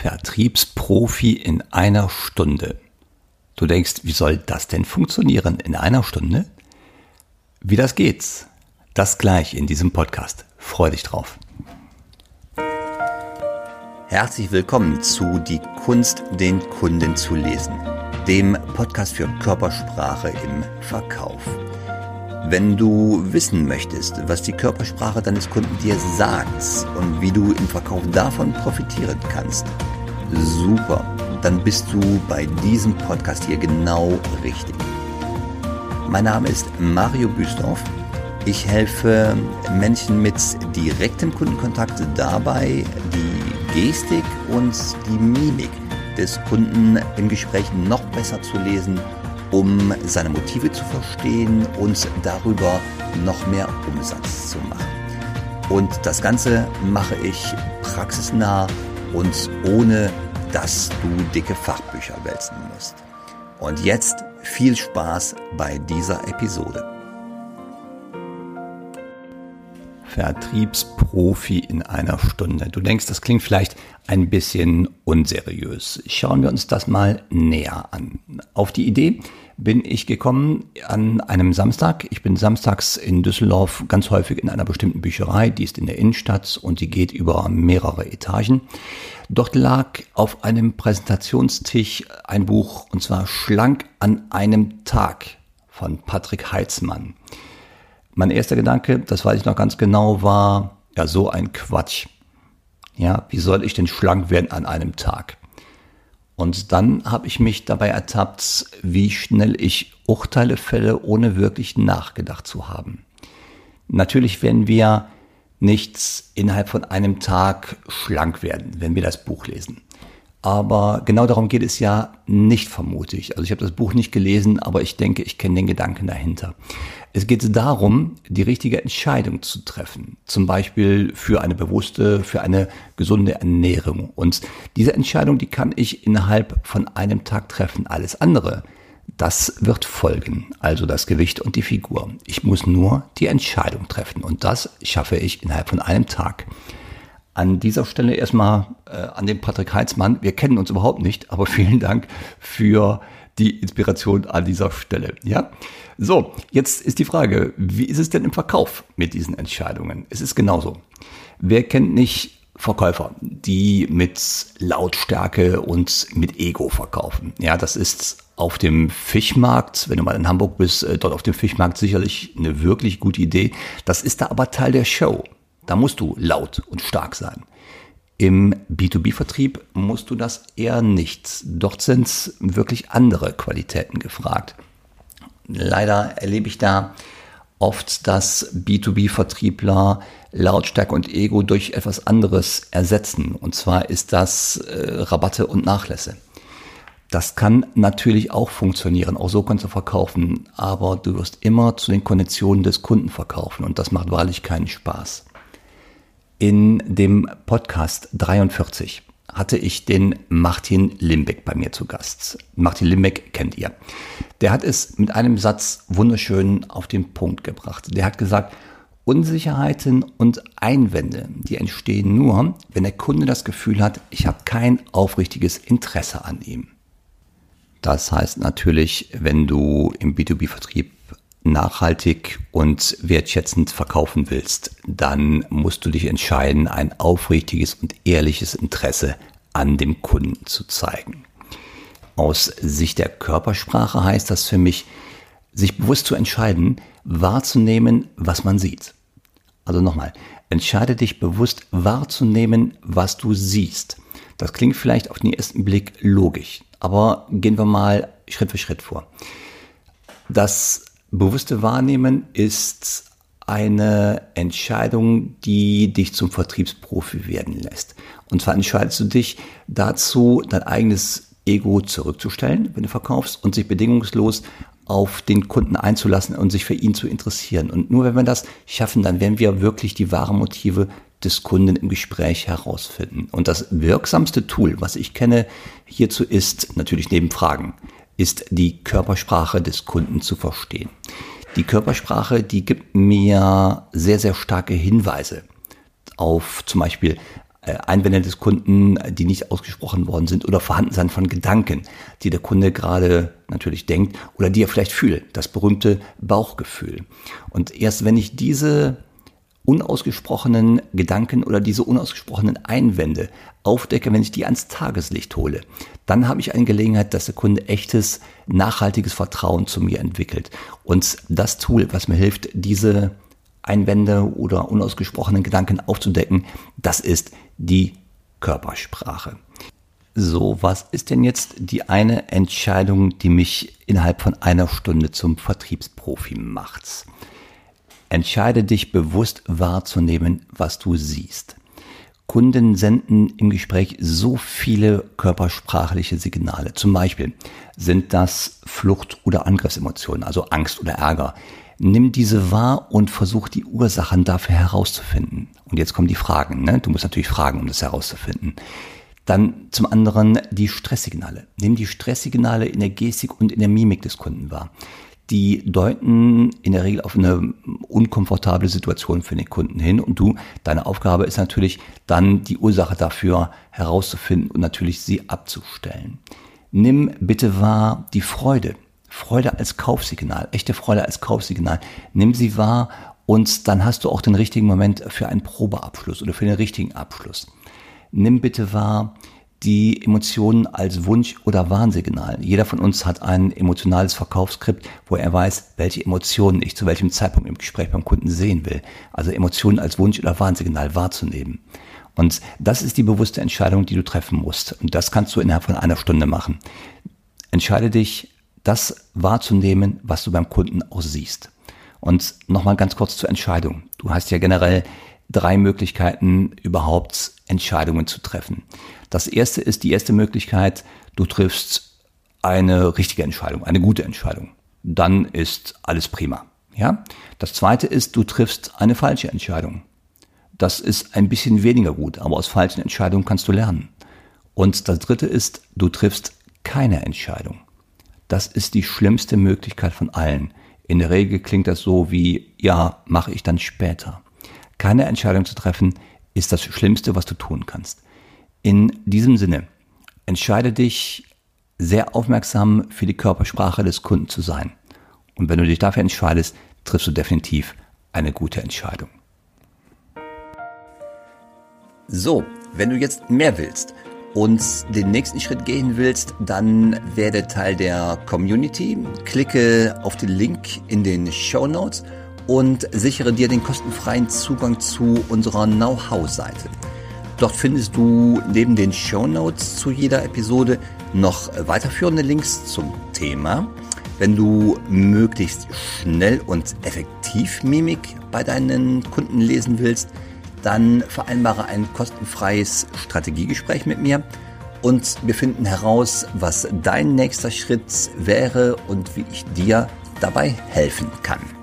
Vertriebsprofi in einer Stunde. Du denkst, wie soll das denn funktionieren in einer Stunde? Wie das geht, das gleich in diesem Podcast. Freu dich drauf. Herzlich willkommen zu Die Kunst, den Kunden zu lesen, dem Podcast für Körpersprache im Verkauf. Wenn du wissen möchtest, was die Körpersprache deines Kunden dir sagt und wie du im Verkauf davon profitieren kannst, super, dann bist du bei diesem Podcast hier genau richtig. Mein Name ist Mario Büstorf. Ich helfe Menschen mit direktem Kundenkontakt dabei, die Gestik und die Mimik des Kunden im Gespräch noch besser zu lesen um seine Motive zu verstehen und darüber noch mehr Umsatz zu machen. Und das Ganze mache ich praxisnah und ohne, dass du dicke Fachbücher wälzen musst. Und jetzt viel Spaß bei dieser Episode. Vertriebsprofi in einer Stunde. Du denkst, das klingt vielleicht ein bisschen unseriös. Schauen wir uns das mal näher an. Auf die Idee bin ich gekommen an einem Samstag. Ich bin samstags in Düsseldorf ganz häufig in einer bestimmten Bücherei, die ist in der Innenstadt und die geht über mehrere Etagen. Dort lag auf einem Präsentationstisch ein Buch und zwar Schlank an einem Tag von Patrick Heitzmann. Mein erster Gedanke, das weiß ich noch ganz genau, war ja so ein Quatsch. Ja, wie soll ich denn schlank werden an einem Tag? Und dann habe ich mich dabei ertappt, wie schnell ich Urteile fälle, ohne wirklich nachgedacht zu haben. Natürlich werden wir nicht innerhalb von einem Tag schlank werden, wenn wir das Buch lesen. Aber genau darum geht es ja nicht, vermute ich. Also ich habe das Buch nicht gelesen, aber ich denke, ich kenne den Gedanken dahinter. Es geht darum, die richtige Entscheidung zu treffen. Zum Beispiel für eine bewusste, für eine gesunde Ernährung. Und diese Entscheidung, die kann ich innerhalb von einem Tag treffen. Alles andere, das wird folgen. Also das Gewicht und die Figur. Ich muss nur die Entscheidung treffen. Und das schaffe ich innerhalb von einem Tag. An dieser Stelle erstmal äh, an den Patrick Heitzmann. Wir kennen uns überhaupt nicht, aber vielen Dank für die Inspiration an dieser Stelle. Ja, so jetzt ist die Frage, wie ist es denn im Verkauf mit diesen Entscheidungen? Es ist genauso. Wer kennt nicht Verkäufer, die mit Lautstärke und mit Ego verkaufen? Ja, das ist auf dem Fischmarkt, wenn du mal in Hamburg bist, äh, dort auf dem Fischmarkt sicherlich eine wirklich gute Idee. Das ist da aber Teil der Show. Da musst du laut und stark sein. Im B2B-Vertrieb musst du das eher nicht. Dort sind wirklich andere Qualitäten gefragt. Leider erlebe ich da oft, dass B2B-Vertriebler Lautstärke und Ego durch etwas anderes ersetzen. Und zwar ist das äh, Rabatte und Nachlässe. Das kann natürlich auch funktionieren, auch so kannst du verkaufen, aber du wirst immer zu den Konditionen des Kunden verkaufen und das macht wahrlich keinen Spaß. In dem Podcast 43 hatte ich den Martin Limbeck bei mir zu Gast. Martin Limbeck kennt ihr. Der hat es mit einem Satz wunderschön auf den Punkt gebracht. Der hat gesagt, Unsicherheiten und Einwände, die entstehen nur, wenn der Kunde das Gefühl hat, ich habe kein aufrichtiges Interesse an ihm. Das heißt natürlich, wenn du im B2B-Vertrieb nachhaltig und wertschätzend verkaufen willst, dann musst du dich entscheiden, ein aufrichtiges und ehrliches Interesse an dem Kunden zu zeigen. Aus Sicht der Körpersprache heißt das für mich, sich bewusst zu entscheiden, wahrzunehmen, was man sieht. Also nochmal, entscheide dich bewusst wahrzunehmen, was du siehst. Das klingt vielleicht auf den ersten Blick logisch, aber gehen wir mal Schritt für Schritt vor. Das Bewusste Wahrnehmen ist eine Entscheidung, die dich zum Vertriebsprofi werden lässt. Und zwar entscheidest du dich dazu, dein eigenes Ego zurückzustellen, wenn du verkaufst, und sich bedingungslos auf den Kunden einzulassen und sich für ihn zu interessieren. Und nur wenn wir das schaffen, dann werden wir wirklich die wahren Motive des Kunden im Gespräch herausfinden. Und das wirksamste Tool, was ich kenne hierzu ist natürlich neben Fragen ist die Körpersprache des Kunden zu verstehen. Die Körpersprache, die gibt mir sehr, sehr starke Hinweise auf zum Beispiel äh, Einwände des Kunden, die nicht ausgesprochen worden sind oder Vorhandensein von Gedanken, die der Kunde gerade natürlich denkt oder die er vielleicht fühlt, das berühmte Bauchgefühl. Und erst wenn ich diese unausgesprochenen Gedanken oder diese unausgesprochenen Einwände aufdecke, wenn ich die ans Tageslicht hole, dann habe ich eine Gelegenheit, dass der Kunde echtes, nachhaltiges Vertrauen zu mir entwickelt. Und das Tool, was mir hilft, diese Einwände oder unausgesprochenen Gedanken aufzudecken, das ist die Körpersprache. So, was ist denn jetzt die eine Entscheidung, die mich innerhalb von einer Stunde zum Vertriebsprofi macht? Entscheide dich bewusst wahrzunehmen, was du siehst. Kunden senden im Gespräch so viele körpersprachliche Signale. Zum Beispiel sind das Flucht- oder Angriffsemotionen, also Angst oder Ärger. Nimm diese wahr und versuch die Ursachen dafür herauszufinden. Und jetzt kommen die Fragen. Ne? Du musst natürlich fragen, um das herauszufinden. Dann zum anderen die Stresssignale. Nimm die Stresssignale in der Gestik und in der Mimik des Kunden wahr die deuten in der Regel auf eine unkomfortable Situation für den Kunden hin. Und du, deine Aufgabe ist natürlich dann die Ursache dafür herauszufinden und natürlich sie abzustellen. Nimm bitte wahr die Freude. Freude als Kaufsignal, echte Freude als Kaufsignal. Nimm sie wahr und dann hast du auch den richtigen Moment für einen Probeabschluss oder für den richtigen Abschluss. Nimm bitte wahr die Emotionen als Wunsch oder Warnsignal. Jeder von uns hat ein emotionales Verkaufsskript, wo er weiß, welche Emotionen ich zu welchem Zeitpunkt im Gespräch beim Kunden sehen will. Also Emotionen als Wunsch oder Warnsignal wahrzunehmen. Und das ist die bewusste Entscheidung, die du treffen musst. Und das kannst du innerhalb von einer Stunde machen. Entscheide dich, das wahrzunehmen, was du beim Kunden auch siehst. Und nochmal ganz kurz zur Entscheidung. Du hast ja generell drei Möglichkeiten, überhaupt Entscheidungen zu treffen. Das erste ist die erste Möglichkeit, du triffst eine richtige Entscheidung, eine gute Entscheidung. Dann ist alles prima. Ja? Das zweite ist, du triffst eine falsche Entscheidung. Das ist ein bisschen weniger gut, aber aus falschen Entscheidungen kannst du lernen. Und das dritte ist, du triffst keine Entscheidung. Das ist die schlimmste Möglichkeit von allen. In der Regel klingt das so wie, ja, mache ich dann später. Keine Entscheidung zu treffen ist das Schlimmste, was du tun kannst. In diesem Sinne, entscheide dich sehr aufmerksam für die Körpersprache des Kunden zu sein. Und wenn du dich dafür entscheidest, triffst du definitiv eine gute Entscheidung. So, wenn du jetzt mehr willst und den nächsten Schritt gehen willst, dann werde Teil der Community. Klicke auf den Link in den Show Notes und sichere dir den kostenfreien Zugang zu unserer Know-how-Seite. Dort findest du neben den Show Notes zu jeder Episode noch weiterführende Links zum Thema. Wenn du möglichst schnell und effektiv Mimik bei deinen Kunden lesen willst, dann vereinbare ein kostenfreies Strategiegespräch mit mir und wir finden heraus, was dein nächster Schritt wäre und wie ich dir dabei helfen kann.